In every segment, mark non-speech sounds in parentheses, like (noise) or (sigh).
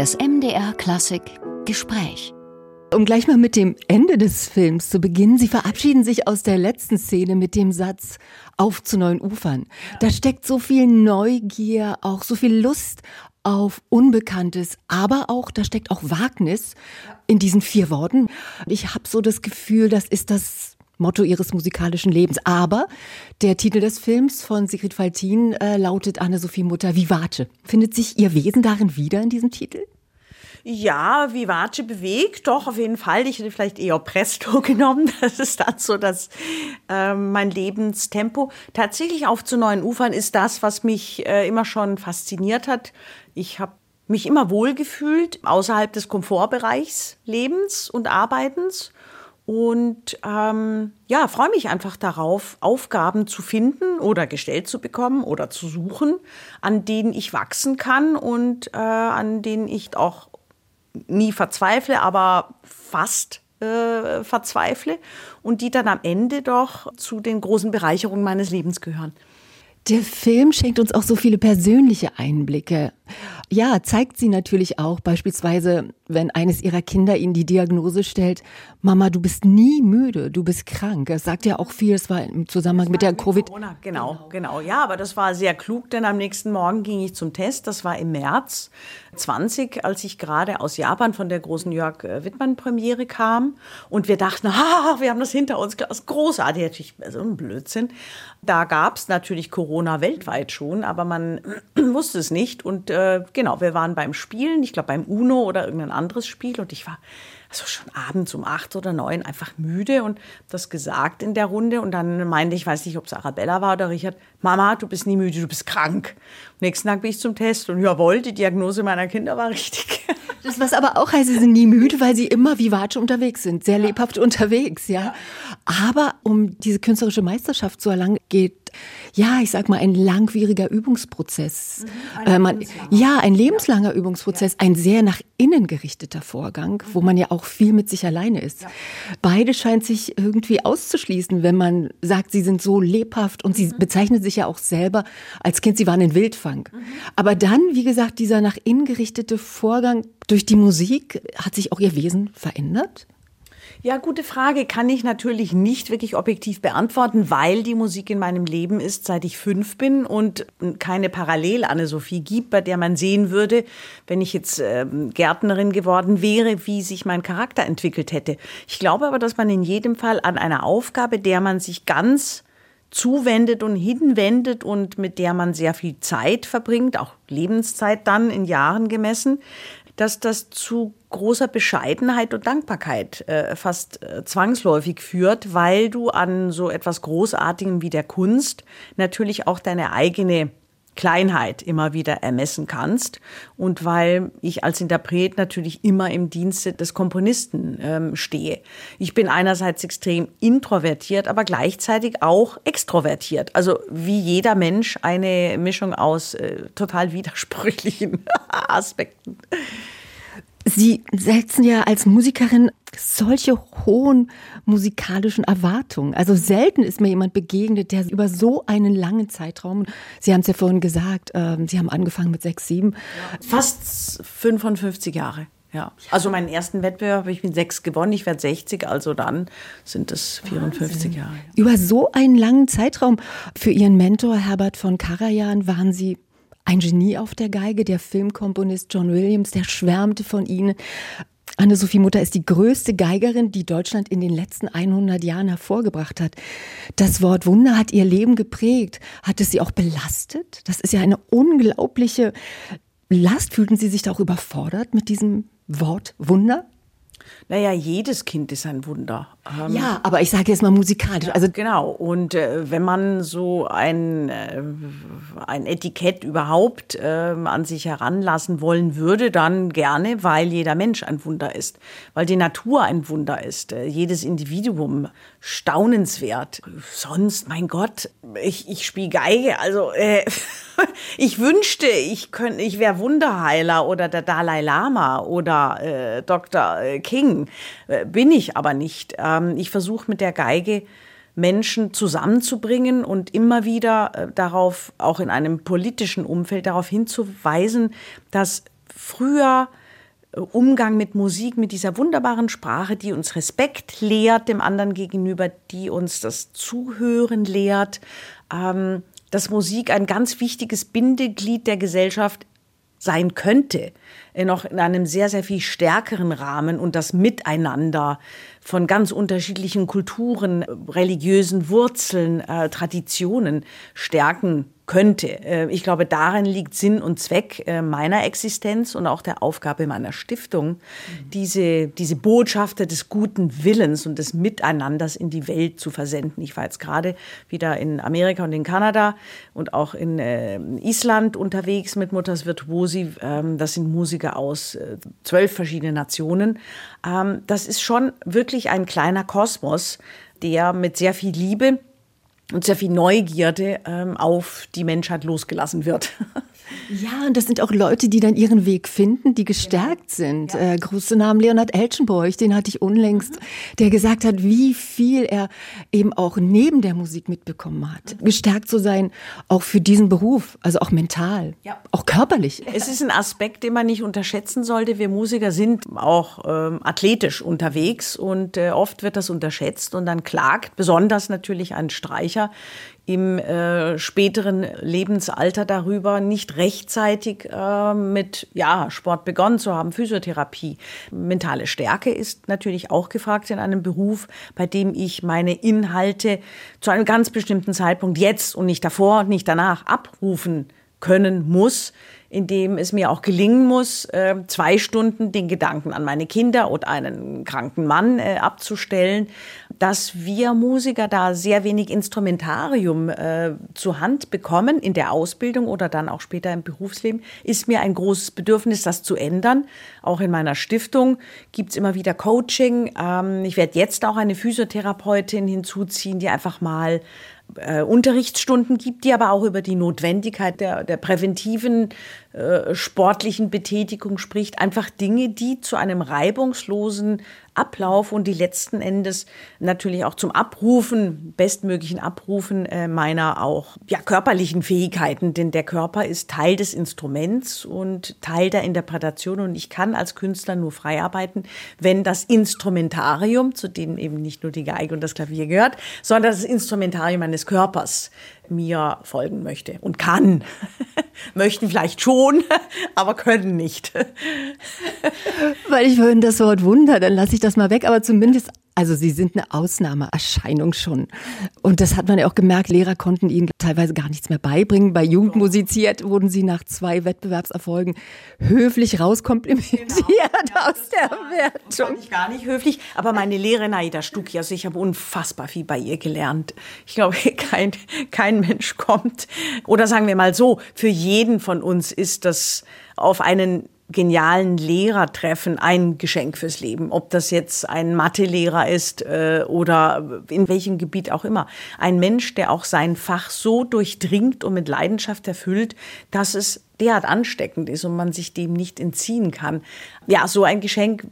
Das MDR Klassik Gespräch. Um gleich mal mit dem Ende des Films zu beginnen, Sie verabschieden sich aus der letzten Szene mit dem Satz auf zu neuen Ufern. Da steckt so viel Neugier, auch so viel Lust auf Unbekanntes, aber auch, da steckt auch Wagnis in diesen vier Worten. Ich habe so das Gefühl, das ist das Motto ihres musikalischen Lebens. Aber der Titel des Films von Sigrid Faltin äh, lautet Anne-Sophie Mutter Vivace. Findet sich ihr Wesen darin wieder in diesem Titel? Ja, Vivace bewegt, doch, auf jeden Fall. Ich hätte vielleicht eher Presto (laughs) genommen. Das ist dann so dass äh, mein Lebenstempo. Tatsächlich auf zu neuen Ufern ist das, was mich äh, immer schon fasziniert hat. Ich habe mich immer wohlgefühlt außerhalb des Komfortbereichs Lebens und Arbeitens und ähm, ja, freue mich einfach darauf, Aufgaben zu finden oder gestellt zu bekommen oder zu suchen, an denen ich wachsen kann und äh, an denen ich auch nie verzweifle, aber fast äh, verzweifle und die dann am Ende doch zu den großen Bereicherungen meines Lebens gehören. Der Film schenkt uns auch so viele persönliche Einblicke. Ja, zeigt sie natürlich auch beispielsweise, wenn eines ihrer Kinder ihnen die Diagnose stellt, Mama, du bist nie müde, du bist krank. Das sagt ja auch viel, es war im Zusammenhang mit der Covid. Corona. Genau, genau. Ja, aber das war sehr klug, denn am nächsten Morgen ging ich zum Test. Das war im März 20, als ich gerade aus Japan von der großen Jörg äh, Wittmann Premiere kam. Und wir dachten, (laughs) ah, wir haben das hinter uns, das ist großartig, natürlich so ein Blödsinn. Da gab es natürlich Corona weltweit schon, aber man (clears throat) wusste es nicht. Und äh, genau, wir waren beim Spielen, ich glaube beim Uno oder irgendein anderes Spiel. Und ich war also schon abends um acht oder neun einfach müde und das gesagt in der Runde. Und dann meinte ich, weiß nicht, ob es Arabella war oder Richard, Mama, du bist nie müde, du bist krank. nächsten Tag bin ich zum Test und jawohl, die Diagnose meiner Kinder war richtig. (laughs) Das, was aber auch heißt, sie sind nie müde, weil sie immer vivace unterwegs sind, sehr lebhaft (laughs) unterwegs, ja. Aber um diese künstlerische Meisterschaft zu erlangen, geht ja, ich sag mal, ein langwieriger Übungsprozess. Mhm, ein äh, man, ja, ein lebenslanger ja. Übungsprozess, ein sehr nach innen gerichteter Vorgang, mhm. wo man ja auch viel mit sich alleine ist. Ja. Beide scheint sich irgendwie auszuschließen, wenn man sagt, sie sind so lebhaft und mhm. sie bezeichnet sich ja auch selber als Kind, sie waren in Wildfang. Mhm. Aber dann, wie gesagt, dieser nach innen gerichtete Vorgang durch die Musik, hat sich auch ihr Wesen verändert? Ja, gute Frage. Kann ich natürlich nicht wirklich objektiv beantworten, weil die Musik in meinem Leben ist, seit ich fünf bin und keine Parallel-Anne-Sophie gibt, bei der man sehen würde, wenn ich jetzt äh, Gärtnerin geworden wäre, wie sich mein Charakter entwickelt hätte. Ich glaube aber, dass man in jedem Fall an einer Aufgabe, der man sich ganz zuwendet und hinwendet und mit der man sehr viel Zeit verbringt, auch Lebenszeit dann in Jahren gemessen, dass das zu großer Bescheidenheit und Dankbarkeit äh, fast äh, zwangsläufig führt, weil du an so etwas Großartigem wie der Kunst natürlich auch deine eigene Kleinheit immer wieder ermessen kannst und weil ich als Interpret natürlich immer im Dienste des Komponisten ähm, stehe. Ich bin einerseits extrem introvertiert, aber gleichzeitig auch extrovertiert. Also wie jeder Mensch eine Mischung aus äh, total widersprüchlichen (laughs) Aspekten. Sie setzen ja als Musikerin solche hohen musikalischen Erwartungen. Also selten ist mir jemand begegnet, der über so einen langen Zeitraum, Sie haben es ja vorhin gesagt, äh, Sie haben angefangen mit sechs, sieben. Fast 55 Jahre. Ja, also meinen ersten Wettbewerb habe ich mit sechs gewonnen. Ich werde 60, also dann sind es 54 Wahnsinn. Jahre. Ja. Über so einen langen Zeitraum. Für Ihren Mentor Herbert von Karajan waren Sie ein Genie auf der Geige, der Filmkomponist John Williams, der schwärmte von ihnen. Anne-Sophie Mutter ist die größte Geigerin, die Deutschland in den letzten 100 Jahren hervorgebracht hat. Das Wort Wunder hat ihr Leben geprägt. Hat es sie auch belastet? Das ist ja eine unglaubliche Last. Fühlten Sie sich da auch überfordert mit diesem Wort Wunder? Naja, jedes Kind ist ein Wunder. Ähm, ja, aber ich sage jetzt mal musikalisch. Also genau. Und äh, wenn man so ein, äh, ein Etikett überhaupt äh, an sich heranlassen wollen würde, dann gerne, weil jeder Mensch ein Wunder ist, weil die Natur ein Wunder ist, äh, jedes Individuum staunenswert. Sonst, mein Gott, ich, ich spiele Geige, also äh, (laughs) ich wünschte, ich könnte, ich wäre Wunderheiler oder der Dalai Lama oder äh, Dr. King, äh, bin ich aber nicht. Ähm, ich versuche mit der Geige Menschen zusammenzubringen und immer wieder äh, darauf, auch in einem politischen Umfeld, darauf hinzuweisen, dass früher äh, Umgang mit Musik, mit dieser wunderbaren Sprache, die uns Respekt lehrt dem anderen gegenüber, die uns das Zuhören lehrt, ähm, dass Musik ein ganz wichtiges Bindeglied der Gesellschaft sein könnte, äh, noch in einem sehr, sehr viel stärkeren Rahmen und das Miteinander von ganz unterschiedlichen Kulturen, religiösen Wurzeln, äh, Traditionen stärken könnte. Äh, ich glaube, darin liegt Sinn und Zweck äh, meiner Existenz und auch der Aufgabe meiner Stiftung, mhm. diese, diese Botschafter des guten Willens und des Miteinanders in die Welt zu versenden. Ich war jetzt gerade wieder in Amerika und in Kanada und auch in äh, Island unterwegs mit Mutters Virtuosi. Ähm, das sind Musiker aus zwölf verschiedenen Nationen. Ähm, das ist schon wirklich ein kleiner Kosmos, der mit sehr viel Liebe und sehr viel Neugierde ähm, auf die Menschheit losgelassen wird. (laughs) Ja, und das sind auch Leute, die dann ihren Weg finden, die gestärkt sind. Ja. Äh, große Namen Leonard Elchenborch, den hatte ich unlängst, mhm. der gesagt hat, wie viel er eben auch neben der Musik mitbekommen hat. Mhm. Gestärkt zu sein, auch für diesen Beruf, also auch mental, ja. auch körperlich. Es ist ein Aspekt, den man nicht unterschätzen sollte. Wir Musiker sind auch ähm, athletisch unterwegs und äh, oft wird das unterschätzt und dann klagt besonders natürlich ein Streicher im äh, späteren Lebensalter darüber, nicht rechtzeitig äh, mit ja, Sport begonnen zu haben, Physiotherapie. Mentale Stärke ist natürlich auch gefragt in einem Beruf, bei dem ich meine Inhalte zu einem ganz bestimmten Zeitpunkt jetzt und nicht davor und nicht danach abrufen können muss in dem es mir auch gelingen muss, äh, zwei Stunden den Gedanken an meine Kinder oder einen kranken Mann äh, abzustellen, dass wir Musiker da sehr wenig Instrumentarium äh, zur Hand bekommen in der Ausbildung oder dann auch später im Berufsleben, ist mir ein großes Bedürfnis, das zu ändern. Auch in meiner Stiftung gibt's immer wieder Coaching. Ähm, ich werde jetzt auch eine Physiotherapeutin hinzuziehen, die einfach mal äh, Unterrichtsstunden gibt, die aber auch über die Notwendigkeit der, der präventiven äh, sportlichen Betätigung spricht. Einfach Dinge, die zu einem reibungslosen Ablauf und die letzten Endes natürlich auch zum Abrufen, bestmöglichen Abrufen äh, meiner auch ja, körperlichen Fähigkeiten. Denn der Körper ist Teil des Instruments und Teil der Interpretation. Und ich kann als Künstler nur frei arbeiten, wenn das Instrumentarium, zu dem eben nicht nur die Geige und das Klavier gehört, sondern das Instrumentarium meines Körpers mir folgen möchte und kann. (laughs) Möchten vielleicht schon, (laughs) aber können nicht. (laughs) Weil ich vorhin das Wort Wunder, dann lasse ich das mal weg, aber zumindest also sie sind eine Ausnahmeerscheinung schon. Und das hat man ja auch gemerkt, Lehrer konnten ihnen teilweise gar nichts mehr beibringen. Bei Jugend musiziert wurden sie nach zwei Wettbewerbserfolgen höflich rauskomplimentiert genau. aus der Wertung. Ich gar nicht höflich. Aber meine Lehrerin Aida Stucki, also ich habe unfassbar viel bei ihr gelernt. Ich glaube, (laughs) kein, kein Mensch kommt. Oder sagen wir mal so, für jeden von uns ist das auf einen genialen Lehrer treffen ein Geschenk fürs Leben. Ob das jetzt ein Mathelehrer ist äh, oder in welchem Gebiet auch immer. Ein Mensch, der auch sein Fach so durchdringt und mit Leidenschaft erfüllt, dass es derart ansteckend ist und man sich dem nicht entziehen kann. Ja, so ein Geschenk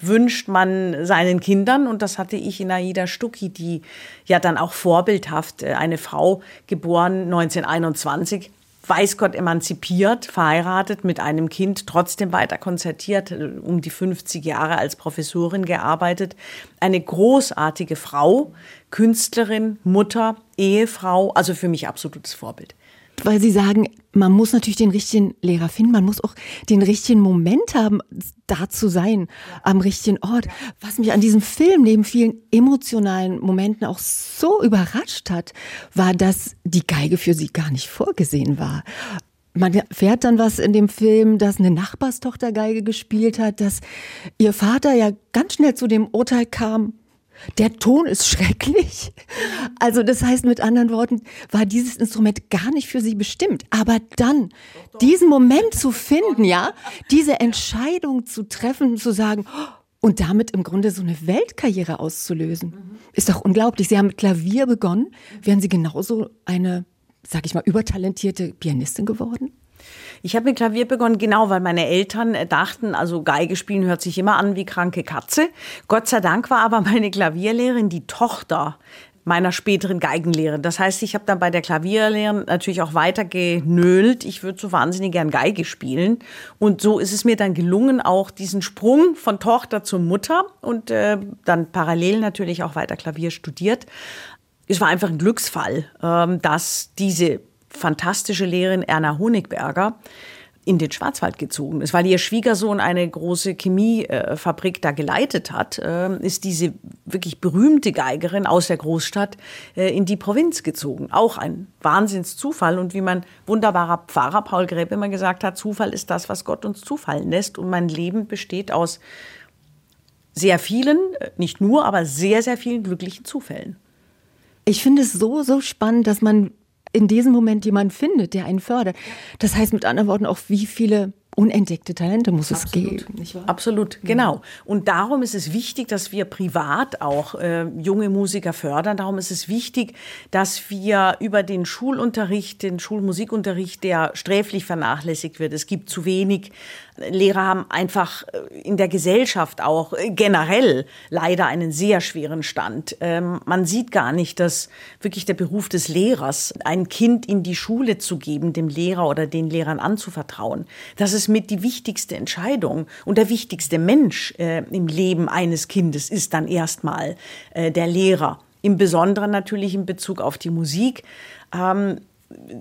wünscht man seinen Kindern und das hatte ich in Aida Stucki, die ja dann auch vorbildhaft äh, eine Frau geboren 1921 weiß Gott emanzipiert, verheiratet mit einem Kind, trotzdem weiter konzertiert, um die 50 Jahre als Professorin gearbeitet. Eine großartige Frau, Künstlerin, Mutter, Ehefrau, also für mich absolutes Vorbild weil Sie sagen, man muss natürlich den richtigen Lehrer finden, man muss auch den richtigen Moment haben, da zu sein, am richtigen Ort. Was mich an diesem Film neben vielen emotionalen Momenten auch so überrascht hat, war, dass die Geige für sie gar nicht vorgesehen war. Man erfährt dann was in dem Film, dass eine Nachbarstochter Geige gespielt hat, dass ihr Vater ja ganz schnell zu dem Urteil kam, der Ton ist schrecklich. Also das heißt mit anderen Worten, war dieses Instrument gar nicht für sie bestimmt. Aber dann diesen Moment zu finden, ja, diese Entscheidung zu treffen, zu sagen, und damit im Grunde so eine Weltkarriere auszulösen, ist doch unglaublich. Sie haben mit Klavier begonnen. Wären Sie genauso eine, sag ich mal, übertalentierte Pianistin geworden? Ich habe mit Klavier begonnen, genau, weil meine Eltern äh, dachten, also Geige spielen hört sich immer an wie kranke Katze. Gott sei Dank war aber (laughs) meine Klavierlehrerin die Tochter meiner späteren Geigenlehre. Das heißt, ich habe dann bei der Klavierlehre natürlich auch weiter genölt. Ich würde so wahnsinnig gern Geige spielen. Und so ist es mir dann gelungen, auch diesen Sprung von Tochter zur Mutter und äh, dann parallel natürlich auch weiter Klavier studiert. Es war einfach ein Glücksfall, äh, dass diese fantastische Lehrerin Erna Honigberger in den Schwarzwald gezogen ist, weil ihr Schwiegersohn eine große Chemiefabrik da geleitet hat, äh, ist diese wirklich berühmte Geigerin aus der Großstadt äh, in die Provinz gezogen. Auch ein Wahnsinnszufall und wie mein wunderbarer Pfarrer Paul Gräbe immer gesagt hat, Zufall ist das, was Gott uns zufallen lässt und mein Leben besteht aus sehr vielen, äh, nicht nur, aber sehr, sehr vielen glücklichen Zufällen. Ich finde es so, so spannend, dass man in diesem Moment jemanden findet, der einen fördert. Das heißt mit anderen Worten auch, wie viele unentdeckte Talente muss Absolut. es geben. Nicht wahr? Absolut, genau. Und darum ist es wichtig, dass wir privat auch äh, junge Musiker fördern. Darum ist es wichtig, dass wir über den Schulunterricht, den Schulmusikunterricht, der sträflich vernachlässigt wird. Es gibt zu wenig Lehrer haben einfach äh, in der Gesellschaft auch äh, generell leider einen sehr schweren Stand. Ähm, man sieht gar nicht, dass wirklich der Beruf des Lehrers, ein Kind in die Schule zu geben, dem Lehrer oder den Lehrern anzuvertrauen, das ist mit die wichtigste Entscheidung. Und der wichtigste Mensch äh, im Leben eines Kindes ist dann erstmal der Lehrer. Im Besonderen natürlich in Bezug auf die Musik. Ähm,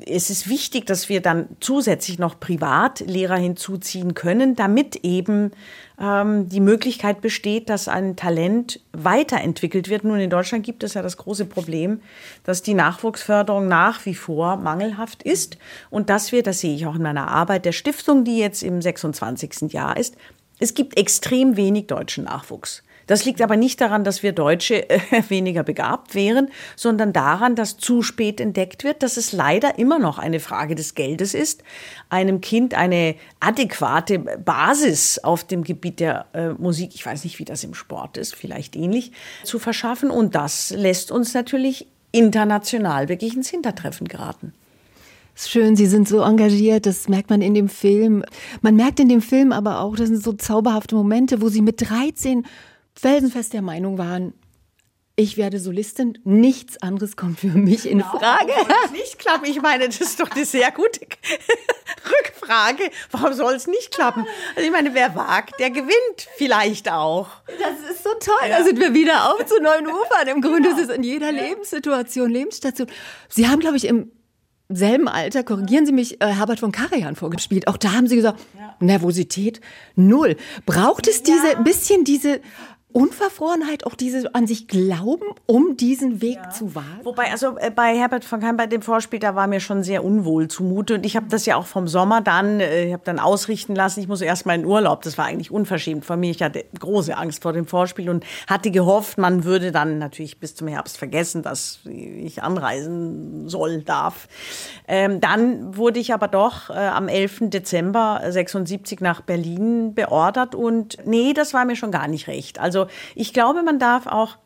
es ist wichtig, dass wir dann zusätzlich noch Privatlehrer hinzuziehen können, damit eben ähm, die Möglichkeit besteht, dass ein Talent weiterentwickelt wird. Nun, in Deutschland gibt es ja das große Problem, dass die Nachwuchsförderung nach wie vor mangelhaft ist und dass wir, das sehe ich auch in meiner Arbeit der Stiftung, die jetzt im 26. Jahr ist, es gibt extrem wenig deutschen Nachwuchs. Das liegt aber nicht daran, dass wir Deutsche äh, (laughs) weniger begabt wären, sondern daran, dass zu spät entdeckt wird, dass es leider immer noch eine Frage des Geldes ist, einem Kind eine adäquate Basis auf dem Gebiet der äh, Musik, ich weiß nicht, wie das im Sport ist, vielleicht ähnlich, zu verschaffen. Und das lässt uns natürlich international wirklich ins Hintertreffen geraten. Schön, Sie sind so engagiert, das merkt man in dem Film. Man merkt in dem Film aber auch, das sind so zauberhafte Momente, wo Sie mit 13 felsenfest der Meinung waren, ich werde Solistin, nichts anderes kommt für mich in genau, Frage. nicht klappen. Ich meine, das ist doch eine sehr gute (laughs) Rückfrage. Warum soll es nicht klappen? Also ich meine, wer wagt, der gewinnt vielleicht auch. Das ist so toll. Ja. Da sind wir wieder auf zu neuen (laughs) Ufern. Im Grunde ja. ist es in jeder ja. Lebenssituation, Lebensstation. Sie haben, glaube ich, im selben Alter, korrigieren Sie mich, äh, Herbert von Karajan vorgespielt. Auch da haben Sie gesagt, Nervosität null. Braucht es diese, bisschen diese Unverfrorenheit, auch diese an sich glauben, um diesen Weg ja. zu wagen? Wobei, also äh, bei Herbert von Keim, bei dem Vorspiel, da war mir schon sehr unwohl zumute. Und ich habe das ja auch vom Sommer dann, äh, ich habe dann ausrichten lassen, ich muss erst mal in Urlaub. Das war eigentlich unverschämt von mir. Ich hatte große Angst vor dem Vorspiel und hatte gehofft, man würde dann natürlich bis zum Herbst vergessen, dass ich anreisen soll, darf. Ähm, dann wurde ich aber doch äh, am 11. Dezember 76 nach Berlin beordert und nee, das war mir schon gar nicht recht. Also also ich glaube, man darf auch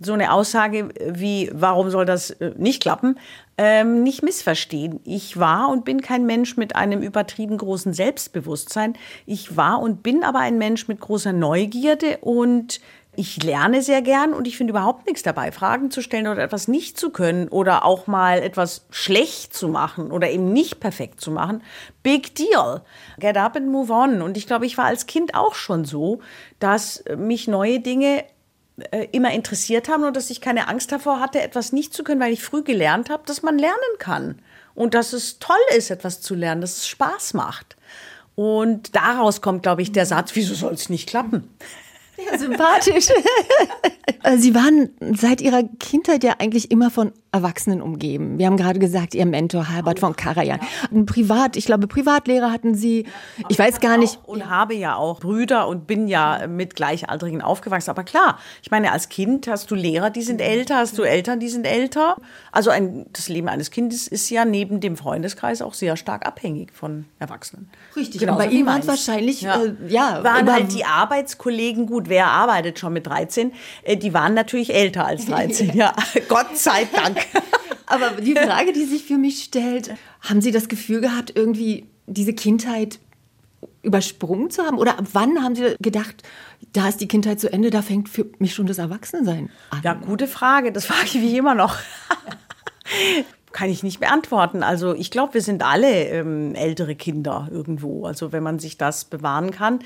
so eine Aussage wie, warum soll das äh, nicht klappen, ähm, nicht missverstehen. Ich war und bin kein Mensch mit einem übertrieben großen Selbstbewusstsein. Ich war und bin aber ein Mensch mit großer Neugierde und ich lerne sehr gern und ich finde überhaupt nichts dabei, Fragen zu stellen oder etwas nicht zu können oder auch mal etwas schlecht zu machen oder eben nicht perfekt zu machen. Big deal. Get up and move on. Und ich glaube, ich war als Kind auch schon so, dass mich neue Dinge äh, immer interessiert haben und dass ich keine Angst davor hatte, etwas nicht zu können, weil ich früh gelernt habe, dass man lernen kann und dass es toll ist, etwas zu lernen, dass es Spaß macht. Und daraus kommt, glaube ich, der Satz, wieso soll es nicht klappen? Ja, sympathisch. (laughs) Sie waren seit Ihrer Kindheit ja eigentlich immer von Erwachsenen umgeben. Wir haben gerade gesagt, Ihr Mentor Herbert von Karajan. Privat, ich glaube, Privatlehrer hatten Sie. Ich weiß gar nicht. Und habe ja auch Brüder und bin ja mit Gleichaltrigen aufgewachsen. Aber klar, ich meine, als Kind hast du Lehrer, die sind älter, hast du Eltern, die sind älter. Also ein, das Leben eines Kindes ist ja neben dem Freundeskreis auch sehr stark abhängig von Erwachsenen. Richtig. Genau. Bei Ihnen waren wahrscheinlich, ja, äh, ja waren halt die Arbeitskollegen gut. Wer arbeitet schon mit 13? Äh, die waren natürlich älter als 13. (laughs) ja, Gott sei Dank. (laughs) Aber die Frage, die sich für mich stellt, haben Sie das Gefühl gehabt, irgendwie diese Kindheit übersprungen zu haben? Oder ab wann haben Sie gedacht, da ist die Kindheit zu Ende, da fängt für mich schon das Erwachsensein an? Ja, gute Frage. Das frage ich mich immer noch. (laughs) Kann ich nicht beantworten. Also ich glaube, wir sind alle ähm, ältere Kinder irgendwo. Also wenn man sich das bewahren kann.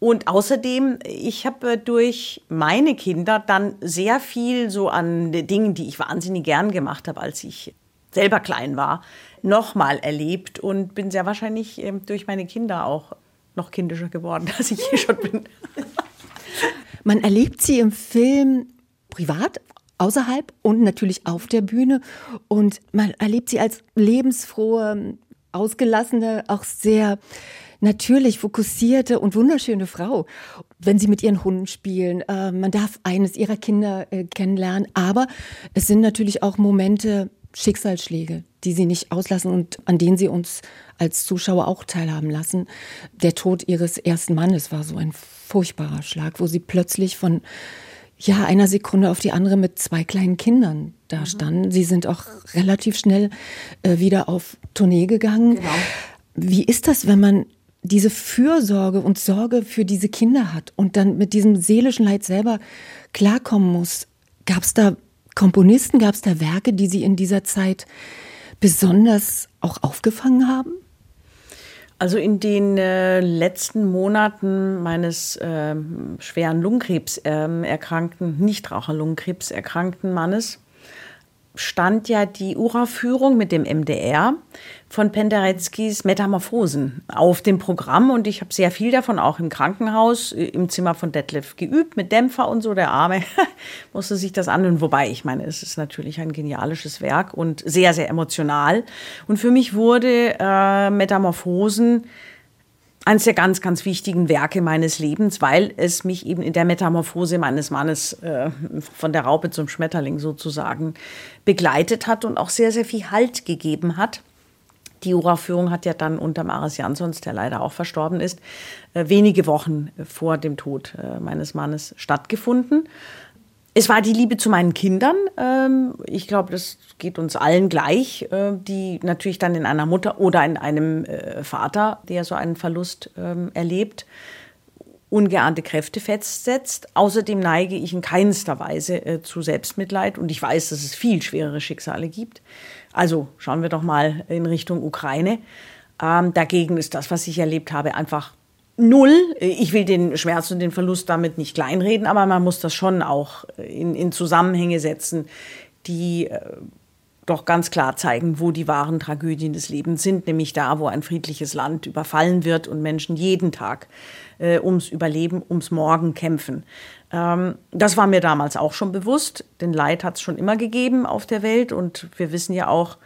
Und außerdem, ich habe durch meine Kinder dann sehr viel so an Dingen, die ich wahnsinnig gern gemacht habe, als ich selber klein war, nochmal erlebt und bin sehr wahrscheinlich ähm, durch meine Kinder auch noch kindischer geworden, (laughs) als ich hier schon bin. Man erlebt sie im Film privat, außerhalb und natürlich auf der Bühne. Und man erlebt sie als lebensfrohe, ausgelassene, auch sehr natürlich fokussierte und wunderschöne Frau, wenn sie mit ihren Hunden spielen. Äh, man darf eines ihrer Kinder äh, kennenlernen, aber es sind natürlich auch Momente, Schicksalsschläge, die sie nicht auslassen und an denen sie uns als Zuschauer auch teilhaben lassen. Der Tod ihres ersten Mannes war so ein furchtbarer Schlag, wo sie plötzlich von ja, einer Sekunde auf die andere mit zwei kleinen Kindern da mhm. standen. Sie sind auch relativ schnell äh, wieder auf Tournee gegangen. Genau. Wie ist das, wenn man diese Fürsorge und Sorge für diese Kinder hat und dann mit diesem seelischen Leid selber klarkommen muss. Gab es da Komponisten, gab es da Werke, die Sie in dieser Zeit besonders auch aufgefangen haben? Also in den äh, letzten Monaten meines äh, schweren Lungenkrebs äh, erkrankten, Nichtraucher-Lungenkrebs erkrankten Mannes stand ja die Uraufführung mit dem MDR von Pendereckis Metamorphosen auf dem Programm und ich habe sehr viel davon auch im Krankenhaus äh, im Zimmer von Detlef geübt mit Dämpfer und so. Der Arme (laughs) musste sich das anhören. Wobei, ich meine, es ist natürlich ein genialisches Werk und sehr, sehr emotional. Und für mich wurde äh, Metamorphosen eines der ganz, ganz wichtigen Werke meines Lebens, weil es mich eben in der Metamorphose meines Mannes äh, von der Raupe zum Schmetterling sozusagen begleitet hat und auch sehr, sehr viel Halt gegeben hat. Die Uraufführung hat ja dann unter Maris Jansons, der leider auch verstorben ist, äh, wenige Wochen vor dem Tod äh, meines Mannes stattgefunden. Es war die Liebe zu meinen Kindern. Ähm, ich glaube, das geht uns allen gleich, äh, die natürlich dann in einer Mutter oder in einem äh, Vater, der so einen Verlust ähm, erlebt, ungeahnte Kräfte festsetzt. Außerdem neige ich in keinster Weise äh, zu Selbstmitleid und ich weiß, dass es viel schwerere Schicksale gibt. Also schauen wir doch mal in Richtung Ukraine. Ähm, dagegen ist das, was ich erlebt habe, einfach null. Ich will den Schmerz und den Verlust damit nicht kleinreden, aber man muss das schon auch in, in Zusammenhänge setzen, die äh, doch ganz klar zeigen, wo die wahren Tragödien des Lebens sind, nämlich da, wo ein friedliches Land überfallen wird und Menschen jeden Tag äh, ums Überleben, ums Morgen kämpfen. Ähm, das war mir damals auch schon bewusst, denn Leid hat es schon immer gegeben auf der Welt und wir wissen ja auch,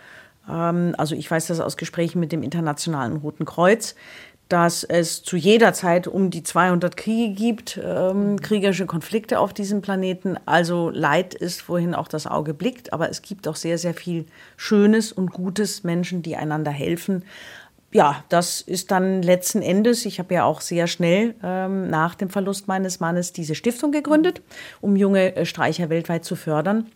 ähm, also ich weiß das aus Gesprächen mit dem Internationalen Roten Kreuz, dass es zu jeder Zeit um die 200 Kriege gibt, ähm, kriegerische Konflikte auf diesem Planeten. Also Leid ist, wohin auch das Auge blickt, aber es gibt auch sehr, sehr viel Schönes und Gutes, Menschen, die einander helfen. Ja, das ist dann letzten Endes, ich habe ja auch sehr schnell ähm, nach dem Verlust meines Mannes diese Stiftung gegründet, um junge äh, Streicher weltweit zu fördern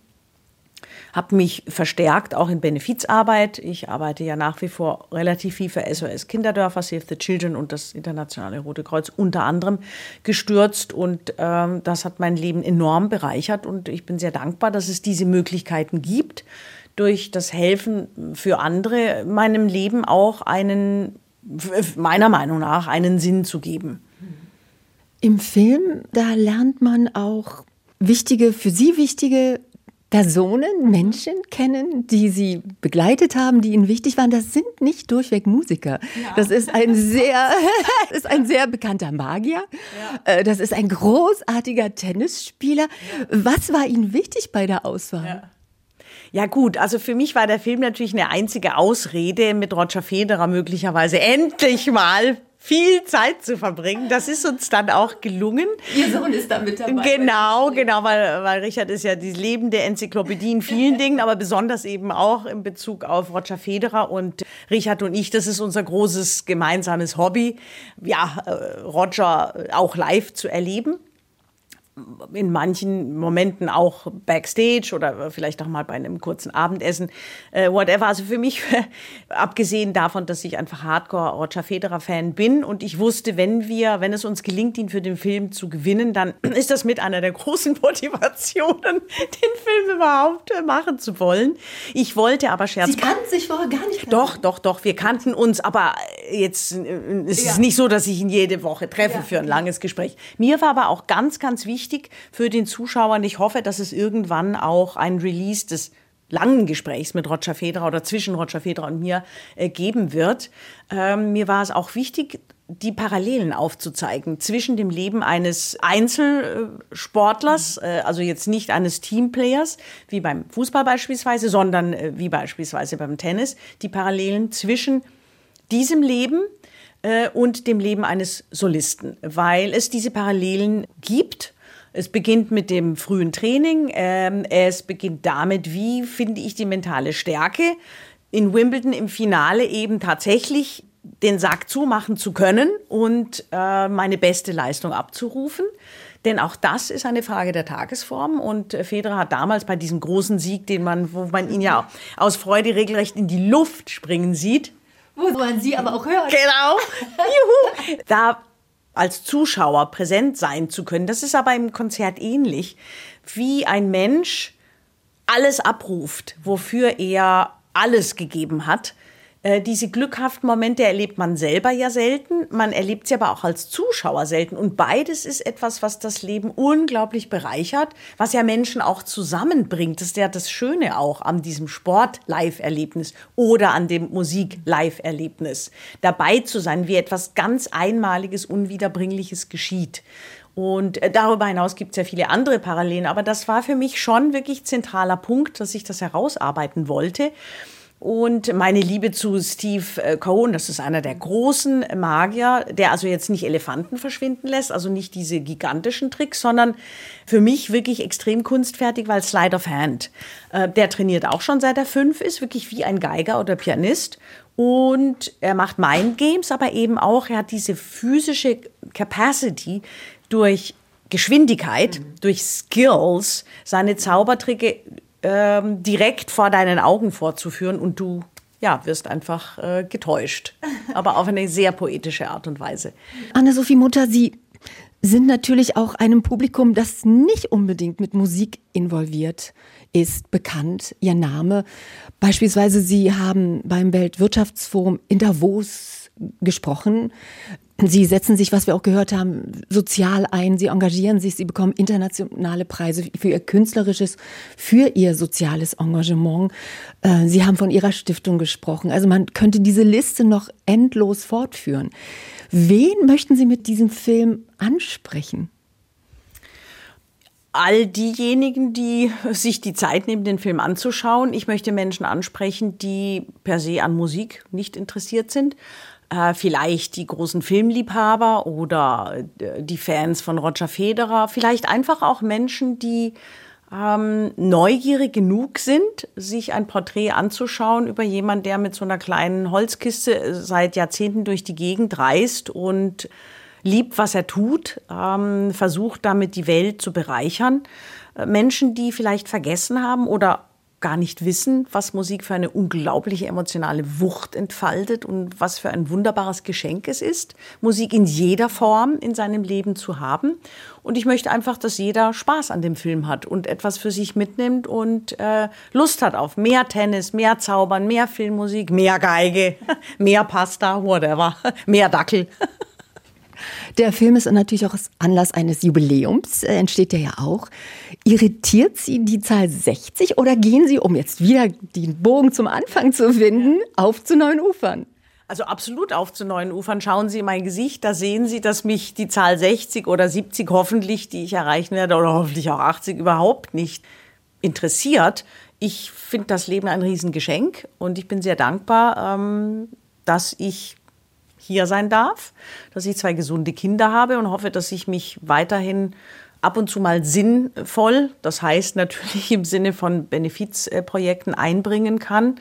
habe mich verstärkt auch in Benefizarbeit. Ich arbeite ja nach wie vor relativ viel für SOS Kinderdörfer, Save the Children und das Internationale Rote Kreuz unter anderem gestürzt und ähm, das hat mein Leben enorm bereichert und ich bin sehr dankbar, dass es diese Möglichkeiten gibt, durch das Helfen für andere meinem Leben auch einen, meiner Meinung nach, einen Sinn zu geben. Im Film, da lernt man auch wichtige, für Sie wichtige Personen, Menschen kennen, die sie begleitet haben, die ihnen wichtig waren. Das sind nicht durchweg Musiker. Ja. Das ist ein sehr, (laughs) (laughs) ist ein sehr bekannter Magier. Ja. Äh, das ist ein großartiger Tennisspieler. Ja. Was war Ihnen wichtig bei der Auswahl? Ja gut, also für mich war der Film natürlich eine einzige Ausrede, mit Roger Federer möglicherweise endlich mal viel Zeit zu verbringen. Das ist uns dann auch gelungen. Ihr Sohn ist da mit dabei. Genau, genau, weil, weil Richard ist ja die lebende Enzyklopädie in vielen (laughs) Dingen, aber besonders eben auch in Bezug auf Roger Federer und Richard und ich. Das ist unser großes gemeinsames Hobby, ja, äh, Roger auch live zu erleben. In manchen Momenten auch backstage oder vielleicht auch mal bei einem kurzen Abendessen, äh, whatever. Also für mich, (laughs) abgesehen davon, dass ich einfach Hardcore Roger Federer Fan bin und ich wusste, wenn wir, wenn es uns gelingt, ihn für den Film zu gewinnen, dann (clears throat) ist das mit einer der großen (laughs) Motivationen, den Film überhaupt äh, machen zu wollen. Ich wollte aber Scherz. Sie kannten sich vorher gar nicht. Doch, doch, doch. Wir kannten uns, aber jetzt äh, ist ja. es nicht so, dass ich ihn jede Woche treffe ja. für ein langes Gespräch. Mir war aber auch ganz, ganz wichtig für den Zuschauer und ich hoffe, dass es irgendwann auch ein Release des langen Gesprächs mit Roger Federer oder zwischen Roger Federer und mir äh, geben wird. Ähm, mir war es auch wichtig, die Parallelen aufzuzeigen zwischen dem Leben eines Einzelsportlers, äh, also jetzt nicht eines Teamplayers, wie beim Fußball beispielsweise, sondern äh, wie beispielsweise beim Tennis, die Parallelen zwischen diesem Leben äh, und dem Leben eines Solisten, weil es diese Parallelen gibt. Es beginnt mit dem frühen Training. Ähm, es beginnt damit, wie finde ich die mentale Stärke, in Wimbledon im Finale eben tatsächlich den Sack zumachen zu können und äh, meine beste Leistung abzurufen. Denn auch das ist eine Frage der Tagesform. Und äh, Federer hat damals bei diesem großen Sieg, den man, wo man ihn ja aus Freude regelrecht in die Luft springen sieht, wo man sie aber auch hört. Genau. Juhu. Da als Zuschauer präsent sein zu können, das ist aber im Konzert ähnlich, wie ein Mensch alles abruft, wofür er alles gegeben hat äh, diese glückhaften Momente erlebt man selber ja selten, man erlebt sie aber auch als Zuschauer selten. Und beides ist etwas, was das Leben unglaublich bereichert, was ja Menschen auch zusammenbringt. Das ist ja das Schöne auch an diesem Sport-Live-Erlebnis oder an dem Musik-Live-Erlebnis. Dabei zu sein, wie etwas ganz Einmaliges, Unwiederbringliches geschieht. Und äh, darüber hinaus gibt es ja viele andere Parallelen, aber das war für mich schon wirklich zentraler Punkt, dass ich das herausarbeiten wollte. Und meine Liebe zu Steve äh, Cohen, das ist einer der großen Magier, der also jetzt nicht Elefanten verschwinden lässt, also nicht diese gigantischen Tricks, sondern für mich wirklich extrem kunstfertig, weil Slide of Hand. Äh, der trainiert auch schon seit er fünf ist, wirklich wie ein Geiger oder Pianist. Und er macht Mind Games, aber eben auch, er hat diese physische Capacity durch Geschwindigkeit, mhm. durch Skills, seine Zaubertricke ähm, direkt vor deinen Augen vorzuführen und du ja, wirst einfach äh, getäuscht. Aber auf eine sehr poetische Art und Weise. Anne-Sophie Mutter, Sie sind natürlich auch einem Publikum, das nicht unbedingt mit Musik involviert ist, bekannt. Ihr Name. Beispielsweise, Sie haben beim Weltwirtschaftsforum in Davos gesprochen. Sie setzen sich, was wir auch gehört haben, sozial ein. Sie engagieren sich. Sie bekommen internationale Preise für ihr künstlerisches, für ihr soziales Engagement. Äh, Sie haben von Ihrer Stiftung gesprochen. Also man könnte diese Liste noch endlos fortführen. Wen möchten Sie mit diesem Film ansprechen? all diejenigen, die sich die Zeit nehmen, den Film anzuschauen. Ich möchte Menschen ansprechen, die per se an Musik nicht interessiert sind, äh, vielleicht die großen Filmliebhaber oder äh, die Fans von Roger Federer, vielleicht einfach auch Menschen, die ähm, neugierig genug sind, sich ein Porträt anzuschauen über jemanden, der mit so einer kleinen Holzkiste äh, seit Jahrzehnten durch die Gegend reist und liebt, was er tut, ähm, versucht damit die Welt zu bereichern. Äh, Menschen, die vielleicht vergessen haben oder gar nicht wissen, was Musik für eine unglaubliche emotionale Wucht entfaltet und was für ein wunderbares Geschenk es ist, Musik in jeder Form in seinem Leben zu haben. Und ich möchte einfach, dass jeder Spaß an dem Film hat und etwas für sich mitnimmt und äh, Lust hat auf mehr Tennis, mehr Zaubern, mehr Filmmusik, mehr Geige, (laughs) mehr Pasta, whatever, (laughs) mehr Dackel. (laughs) Der Film ist natürlich auch Anlass eines Jubiläums, äh, entsteht der ja auch. Irritiert Sie die Zahl 60 oder gehen Sie, um jetzt wieder den Bogen zum Anfang zu finden, auf zu neuen Ufern? Also absolut auf zu neuen Ufern. Schauen Sie in mein Gesicht, da sehen Sie, dass mich die Zahl 60 oder 70 hoffentlich, die ich erreichen werde, oder hoffentlich auch 80 überhaupt nicht interessiert. Ich finde das Leben ein Riesengeschenk und ich bin sehr dankbar, ähm, dass ich hier sein darf, dass ich zwei gesunde Kinder habe und hoffe, dass ich mich weiterhin ab und zu mal sinnvoll, das heißt natürlich im Sinne von Benefizprojekten einbringen kann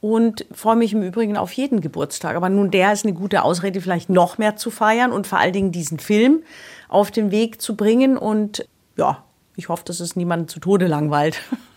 und freue mich im Übrigen auf jeden Geburtstag. Aber nun, der ist eine gute Ausrede, vielleicht noch mehr zu feiern und vor allen Dingen diesen Film auf den Weg zu bringen und ja, ich hoffe, dass es niemanden zu Tode langweilt. (laughs)